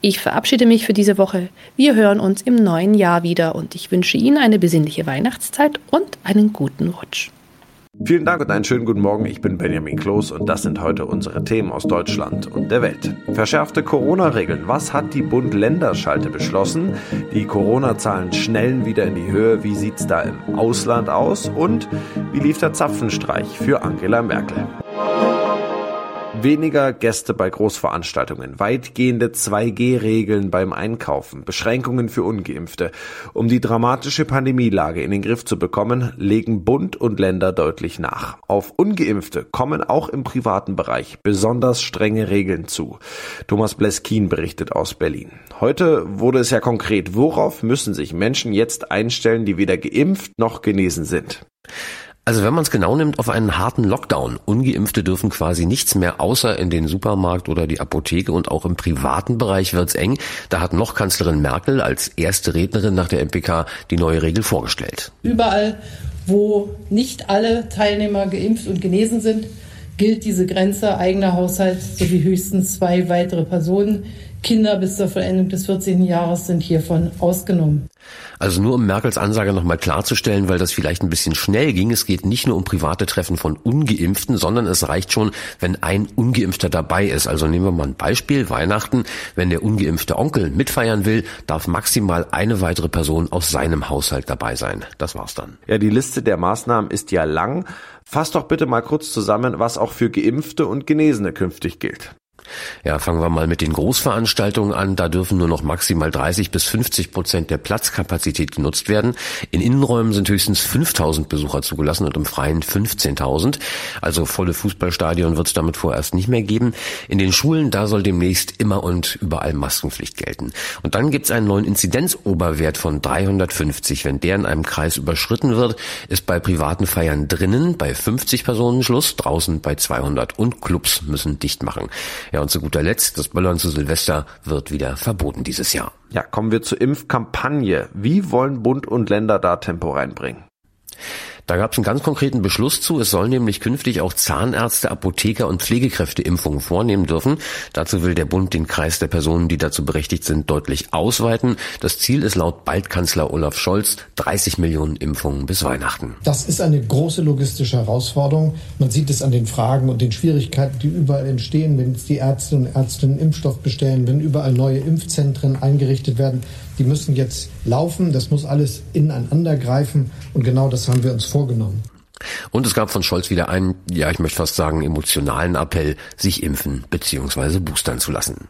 Ich verabschiede mich für diese Woche. Wir hören uns im neuen Jahr wieder und ich wünsche Ihnen eine besinnliche Weihnachtszeit und einen guten Rutsch. Vielen Dank und einen schönen guten Morgen. Ich bin Benjamin Kloß und das sind heute unsere Themen aus Deutschland und der Welt. Verschärfte Corona-Regeln. Was hat die Bund-Länder-Schalte beschlossen? Die Corona-Zahlen schnellen wieder in die Höhe. Wie sieht es da im Ausland aus? Und wie lief der Zapfenstreich für Angela Merkel? Weniger Gäste bei Großveranstaltungen, weitgehende 2G-Regeln beim Einkaufen, Beschränkungen für ungeimpfte. Um die dramatische Pandemielage in den Griff zu bekommen, legen Bund und Länder deutlich nach. Auf ungeimpfte kommen auch im privaten Bereich besonders strenge Regeln zu. Thomas Bleskin berichtet aus Berlin. Heute wurde es ja konkret. Worauf müssen sich Menschen jetzt einstellen, die weder geimpft noch genesen sind? Also wenn man es genau nimmt, auf einen harten Lockdown. Ungeimpfte dürfen quasi nichts mehr außer in den Supermarkt oder die Apotheke und auch im privaten Bereich wird's eng. Da hat noch Kanzlerin Merkel als erste Rednerin nach der MPK die neue Regel vorgestellt. Überall, wo nicht alle Teilnehmer geimpft und genesen sind, gilt diese Grenze eigener Haushalt sowie höchstens zwei weitere Personen. Kinder bis zur Vollendung des 14. Jahres sind hiervon ausgenommen. Also nur um Merkels Ansage nochmal klarzustellen, weil das vielleicht ein bisschen schnell ging. Es geht nicht nur um private Treffen von Ungeimpften, sondern es reicht schon, wenn ein Ungeimpfter dabei ist. Also nehmen wir mal ein Beispiel. Weihnachten. Wenn der ungeimpfte Onkel mitfeiern will, darf maximal eine weitere Person aus seinem Haushalt dabei sein. Das war's dann. Ja, die Liste der Maßnahmen ist ja lang. Fass doch bitte mal kurz zusammen, was auch für Geimpfte und Genesene künftig gilt. Ja, fangen wir mal mit den Großveranstaltungen an. Da dürfen nur noch maximal 30 bis 50 Prozent der Platzkapazität genutzt werden. In Innenräumen sind höchstens 5000 Besucher zugelassen und im Freien 15.000. Also volle Fußballstadion wird es damit vorerst nicht mehr geben. In den Schulen, da soll demnächst immer und überall Maskenpflicht gelten. Und dann gibt es einen neuen Inzidenzoberwert von 350. Wenn der in einem Kreis überschritten wird, ist bei privaten Feiern drinnen bei 50 Personen Schluss, draußen bei 200 und Clubs müssen dicht machen. Ja, und zu guter Letzt, das Böllern zu Silvester wird wieder verboten dieses Jahr. Ja, kommen wir zur Impfkampagne. Wie wollen Bund und Länder da Tempo reinbringen? Da gab es einen ganz konkreten Beschluss zu. Es sollen nämlich künftig auch Zahnärzte, Apotheker und Pflegekräfte Impfungen vornehmen dürfen. Dazu will der Bund den Kreis der Personen, die dazu berechtigt sind, deutlich ausweiten. Das Ziel ist laut Baldkanzler Olaf Scholz 30 Millionen Impfungen bis Weihnachten. Das ist eine große logistische Herausforderung. Man sieht es an den Fragen und den Schwierigkeiten, die überall entstehen, wenn die Ärzte und Ärztinnen Impfstoff bestellen, wenn überall neue Impfzentren eingerichtet werden. Die müssen jetzt laufen. Das muss alles ineinander greifen. Und genau das haben wir uns vorgenommen. Und es gab von Scholz wieder einen, ja, ich möchte fast sagen, emotionalen Appell, sich impfen bzw. boostern zu lassen.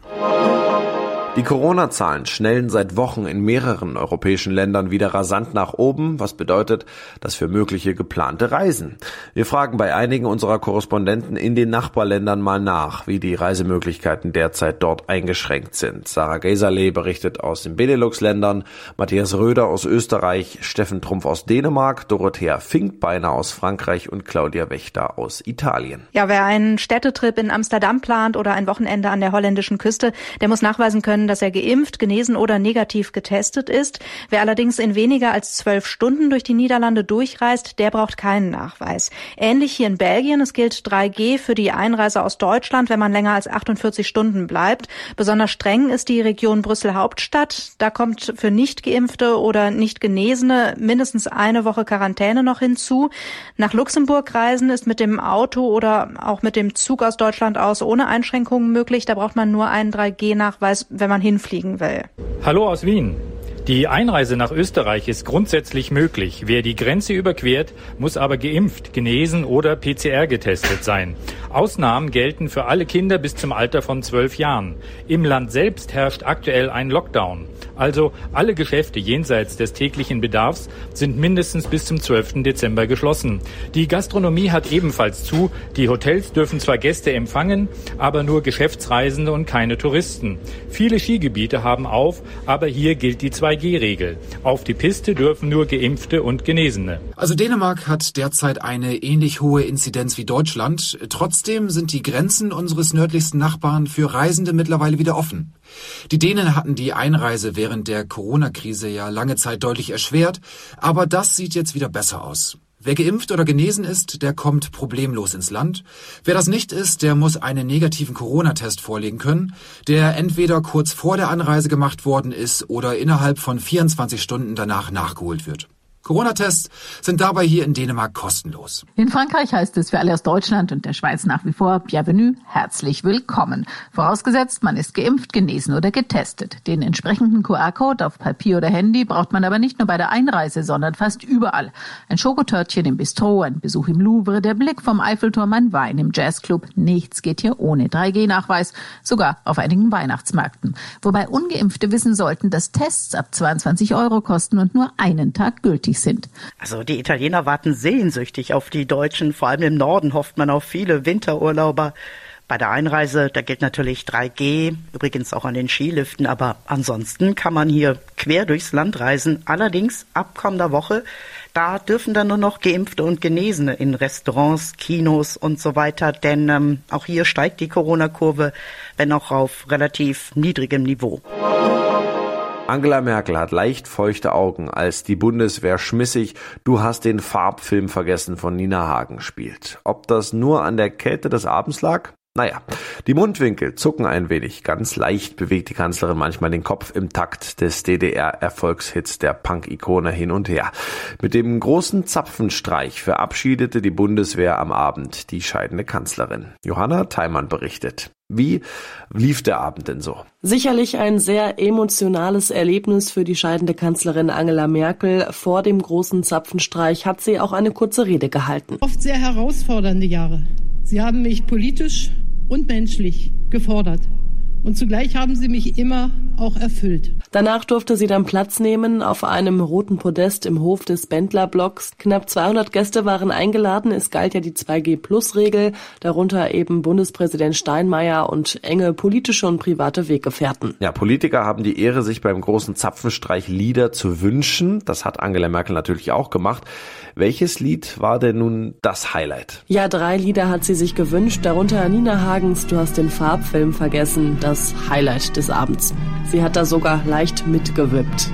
Die Corona-Zahlen schnellen seit Wochen in mehreren europäischen Ländern wieder rasant nach oben, was bedeutet, dass für mögliche geplante Reisen. Wir fragen bei einigen unserer Korrespondenten in den Nachbarländern mal nach, wie die Reisemöglichkeiten derzeit dort eingeschränkt sind. Sarah Geiserle berichtet aus den Benelux-Ländern, Matthias Röder aus Österreich, Steffen Trumpf aus Dänemark, Dorothea Finkbeiner aus Frankreich und Claudia Wächter aus Italien. Ja, wer einen Städtetrip in Amsterdam plant oder ein Wochenende an der holländischen Küste, der muss nachweisen können, können, dass er geimpft, genesen oder negativ getestet ist. Wer allerdings in weniger als zwölf Stunden durch die Niederlande durchreist, der braucht keinen Nachweis. Ähnlich hier in Belgien. Es gilt 3G für die Einreise aus Deutschland, wenn man länger als 48 Stunden bleibt. Besonders streng ist die Region Brüssel-Hauptstadt. Da kommt für nicht geimpfte oder nicht Genesene mindestens eine Woche Quarantäne noch hinzu. Nach Luxemburg reisen ist mit dem Auto oder auch mit dem Zug aus Deutschland aus ohne Einschränkungen möglich. Da braucht man nur einen 3G-Nachweis, wenn man man hinfliegen will. Hallo aus Wien. Die Einreise nach Österreich ist grundsätzlich möglich. Wer die Grenze überquert, muss aber geimpft, genesen oder PCR getestet sein. Ausnahmen gelten für alle Kinder bis zum Alter von zwölf Jahren. Im Land selbst herrscht aktuell ein Lockdown. Also alle Geschäfte jenseits des täglichen Bedarfs sind mindestens bis zum 12. Dezember geschlossen. Die Gastronomie hat ebenfalls zu. Die Hotels dürfen zwar Gäste empfangen, aber nur Geschäftsreisende und keine Touristen. Viele Skigebiete haben auf, aber hier gilt die 2G-Regel. Auf die Piste dürfen nur Geimpfte und Genesene. Also Dänemark hat derzeit eine ähnlich hohe Inzidenz wie Deutschland. Trotzdem sind die Grenzen unseres nördlichsten Nachbarn für Reisende mittlerweile wieder offen. Die Dänen hatten die Einreise während der Corona-Krise ja lange Zeit deutlich erschwert, aber das sieht jetzt wieder besser aus. Wer geimpft oder genesen ist, der kommt problemlos ins Land. Wer das nicht ist, der muss einen negativen Corona-Test vorlegen können, der entweder kurz vor der Anreise gemacht worden ist oder innerhalb von 24 Stunden danach nachgeholt wird. Corona-Tests sind dabei hier in Dänemark kostenlos. In Frankreich heißt es für alle aus Deutschland und der Schweiz nach wie vor Bienvenue, herzlich willkommen. Vorausgesetzt, man ist geimpft, genesen oder getestet. Den entsprechenden QR-Code auf Papier oder Handy braucht man aber nicht nur bei der Einreise, sondern fast überall. Ein Schokotörtchen im Bistro, ein Besuch im Louvre, der Blick vom Eiffelturm, ein Wein im Jazzclub. Nichts geht hier ohne 3G-Nachweis, sogar auf einigen Weihnachtsmärkten. Wobei Ungeimpfte wissen sollten, dass Tests ab 22 Euro kosten und nur einen Tag gültig tätig sind. Also die Italiener warten sehnsüchtig auf die Deutschen. Vor allem im Norden hofft man auf viele Winterurlauber. Bei der Einreise, da gilt natürlich 3G, übrigens auch an den Skiliften, aber ansonsten kann man hier quer durchs Land reisen. Allerdings ab kommender Woche, da dürfen dann nur noch Geimpfte und Genesene in Restaurants, Kinos und so weiter, denn ähm, auch hier steigt die Corona-Kurve, wenn auch auf relativ niedrigem Niveau. Angela Merkel hat leicht feuchte Augen, als die Bundeswehr schmissig Du hast den Farbfilm vergessen von Nina Hagen spielt. Ob das nur an der Kälte des Abends lag? Naja, die Mundwinkel zucken ein wenig. Ganz leicht bewegt die Kanzlerin manchmal den Kopf im Takt des DDR-Erfolgshits der Punk-Ikone hin und her. Mit dem großen Zapfenstreich verabschiedete die Bundeswehr am Abend die scheidende Kanzlerin. Johanna Theimann berichtet. Wie lief der Abend denn so? Sicherlich ein sehr emotionales Erlebnis für die scheidende Kanzlerin Angela Merkel. Vor dem großen Zapfenstreich hat sie auch eine kurze Rede gehalten. Oft sehr herausfordernde Jahre. Sie haben mich politisch und menschlich gefordert. Und zugleich haben sie mich immer auch erfüllt. Danach durfte sie dann Platz nehmen auf einem roten Podest im Hof des Bendler-Blocks. Knapp 200 Gäste waren eingeladen. Es galt ja die 2G-Plus-Regel, darunter eben Bundespräsident Steinmeier und enge politische und private Weggefährten. Ja, Politiker haben die Ehre, sich beim großen Zapfenstreich Lieder zu wünschen. Das hat Angela Merkel natürlich auch gemacht. Welches Lied war denn nun das Highlight? Ja, drei Lieder hat sie sich gewünscht, darunter Nina Hagens Du hast den Farbfilm vergessen, das Highlight des Abends. Sie hat da sogar leicht mitgewippt.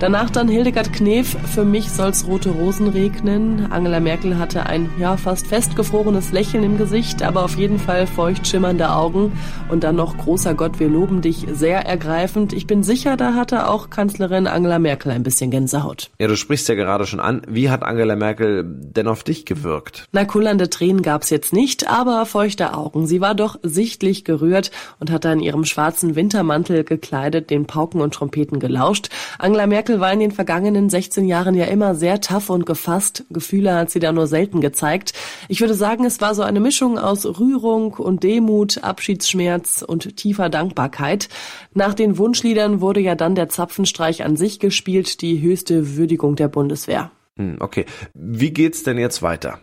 Danach dann Hildegard Knef, für mich soll's rote Rosen regnen. Angela Merkel hatte ein ja fast festgefrorenes Lächeln im Gesicht, aber auf jeden Fall feucht schimmernde Augen und dann noch großer Gott, wir loben dich, sehr ergreifend. Ich bin sicher, da hatte auch Kanzlerin Angela Merkel ein bisschen Gänsehaut. Ja, du sprichst ja gerade schon an. Wie hat Angela Merkel denn auf dich gewirkt? Na, kullernde Tränen gab's jetzt nicht, aber feuchte Augen. Sie war doch sichtlich gerührt und hat da in ihrem schwarzen Wintermantel gekleidet den Pauken und Trompeten gelauscht. Angela Merkel war in den vergangenen 16 Jahren ja immer sehr tough und gefasst. Gefühle hat sie da nur selten gezeigt. Ich würde sagen, es war so eine Mischung aus Rührung und Demut, Abschiedsschmerz und tiefer Dankbarkeit. Nach den Wunschliedern wurde ja dann der Zapfenstreich an sich gespielt, die höchste Würdigung der Bundeswehr. Hm, okay. Wie geht's denn jetzt weiter?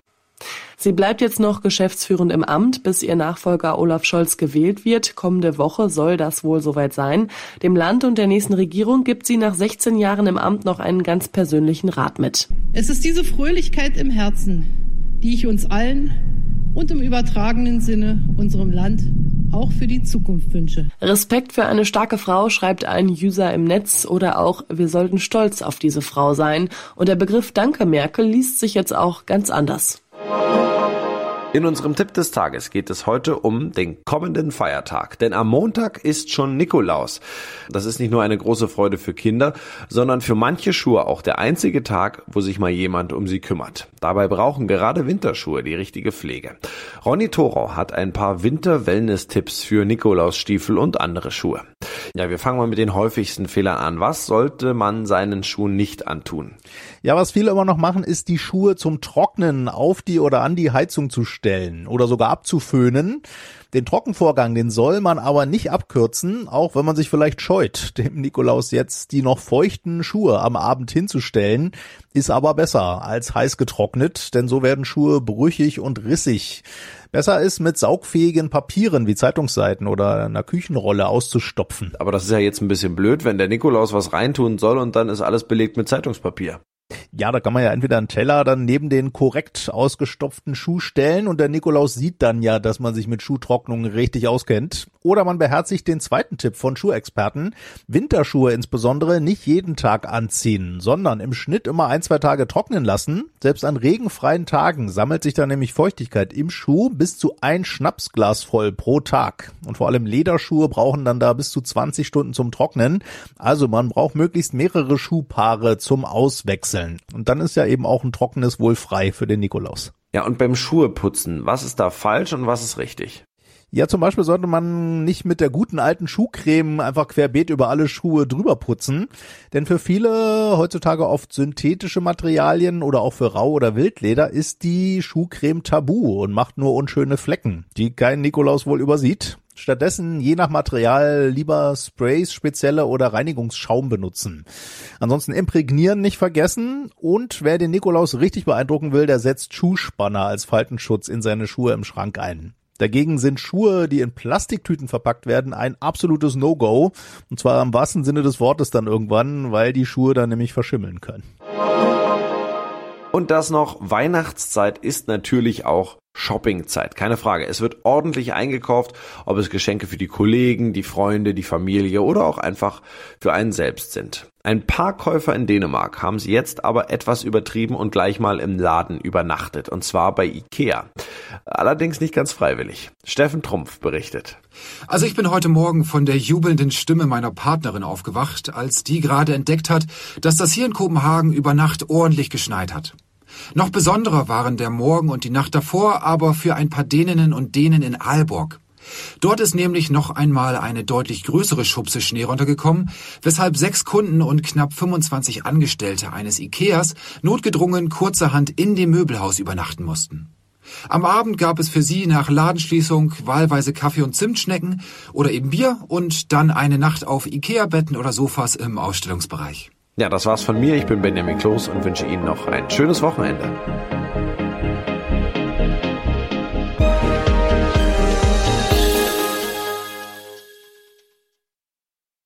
Sie bleibt jetzt noch geschäftsführend im Amt, bis ihr Nachfolger Olaf Scholz gewählt wird. Kommende Woche soll das wohl soweit sein. Dem Land und der nächsten Regierung gibt sie nach 16 Jahren im Amt noch einen ganz persönlichen Rat mit. Es ist diese Fröhlichkeit im Herzen, die ich uns allen und im übertragenen Sinne unserem Land auch für die Zukunft wünsche. Respekt für eine starke Frau schreibt ein User im Netz oder auch wir sollten stolz auf diese Frau sein. Und der Begriff Danke Merkel liest sich jetzt auch ganz anders. In unserem Tipp des Tages geht es heute um den kommenden Feiertag. Denn am Montag ist schon Nikolaus. Das ist nicht nur eine große Freude für Kinder, sondern für manche Schuhe auch der einzige Tag, wo sich mal jemand um sie kümmert. Dabei brauchen gerade Winterschuhe die richtige Pflege. Ronny Thorau hat ein paar Winter-Wellness-Tipps für Nikolausstiefel und andere Schuhe. Ja, wir fangen mal mit den häufigsten Fehlern an. Was sollte man seinen Schuhen nicht antun? Ja, was viele immer noch machen, ist die Schuhe zum Trocknen auf die oder an die Heizung zu stellen oder sogar abzuföhnen. Den Trockenvorgang, den soll man aber nicht abkürzen, auch wenn man sich vielleicht scheut, dem Nikolaus jetzt die noch feuchten Schuhe am Abend hinzustellen, ist aber besser als heiß getrocknet, denn so werden Schuhe brüchig und rissig. Besser ist, mit saugfähigen Papieren wie Zeitungsseiten oder einer Küchenrolle auszustopfen. Aber das ist ja jetzt ein bisschen blöd, wenn der Nikolaus was reintun soll und dann ist alles belegt mit Zeitungspapier. Ja, da kann man ja entweder einen Teller dann neben den korrekt ausgestopften Schuh stellen und der Nikolaus sieht dann ja, dass man sich mit Schuhtrocknung richtig auskennt. Oder man beherzigt den zweiten Tipp von Schuhexperten. Winterschuhe insbesondere nicht jeden Tag anziehen, sondern im Schnitt immer ein, zwei Tage trocknen lassen. Selbst an regenfreien Tagen sammelt sich dann nämlich Feuchtigkeit im Schuh bis zu ein Schnapsglas voll pro Tag. Und vor allem Lederschuhe brauchen dann da bis zu 20 Stunden zum Trocknen. Also man braucht möglichst mehrere Schuhpaare zum Auswechseln. Bestellen. Und dann ist ja eben auch ein trockenes wohl frei für den Nikolaus. Ja, und beim Schuheputzen, was ist da falsch und was ist richtig? Ja, zum Beispiel sollte man nicht mit der guten alten Schuhcreme einfach querbeet über alle Schuhe drüber putzen. Denn für viele heutzutage oft synthetische Materialien oder auch für Rau- oder Wildleder ist die Schuhcreme tabu und macht nur unschöne Flecken, die kein Nikolaus wohl übersieht. Stattdessen je nach Material lieber Sprays, spezielle oder Reinigungsschaum benutzen. Ansonsten imprägnieren nicht vergessen und wer den Nikolaus richtig beeindrucken will, der setzt Schuhspanner als Faltenschutz in seine Schuhe im Schrank ein. Dagegen sind Schuhe, die in Plastiktüten verpackt werden, ein absolutes No-Go. Und zwar im wahrsten Sinne des Wortes dann irgendwann, weil die Schuhe dann nämlich verschimmeln können. Und das noch, Weihnachtszeit ist natürlich auch Shoppingzeit, keine Frage. Es wird ordentlich eingekauft, ob es Geschenke für die Kollegen, die Freunde, die Familie oder auch einfach für einen selbst sind. Ein paar Käufer in Dänemark haben sie jetzt aber etwas übertrieben und gleich mal im Laden übernachtet, und zwar bei Ikea. Allerdings nicht ganz freiwillig. Steffen Trumpf berichtet. Also ich bin heute Morgen von der jubelnden Stimme meiner Partnerin aufgewacht, als die gerade entdeckt hat, dass das hier in Kopenhagen über Nacht ordentlich geschneit hat. Noch besonderer waren der Morgen und die Nacht davor aber für ein paar Däninnen und Dänen in Aalborg. Dort ist nämlich noch einmal eine deutlich größere Schubse Schnee runtergekommen, weshalb sechs Kunden und knapp 25 Angestellte eines Ikeas notgedrungen kurzerhand in dem Möbelhaus übernachten mussten. Am Abend gab es für sie nach Ladenschließung wahlweise Kaffee und Zimtschnecken oder eben Bier und dann eine Nacht auf Ikea-Betten oder Sofas im Ausstellungsbereich. Ja, das war's von mir. Ich bin Benjamin Kloß und wünsche Ihnen noch ein schönes Wochenende.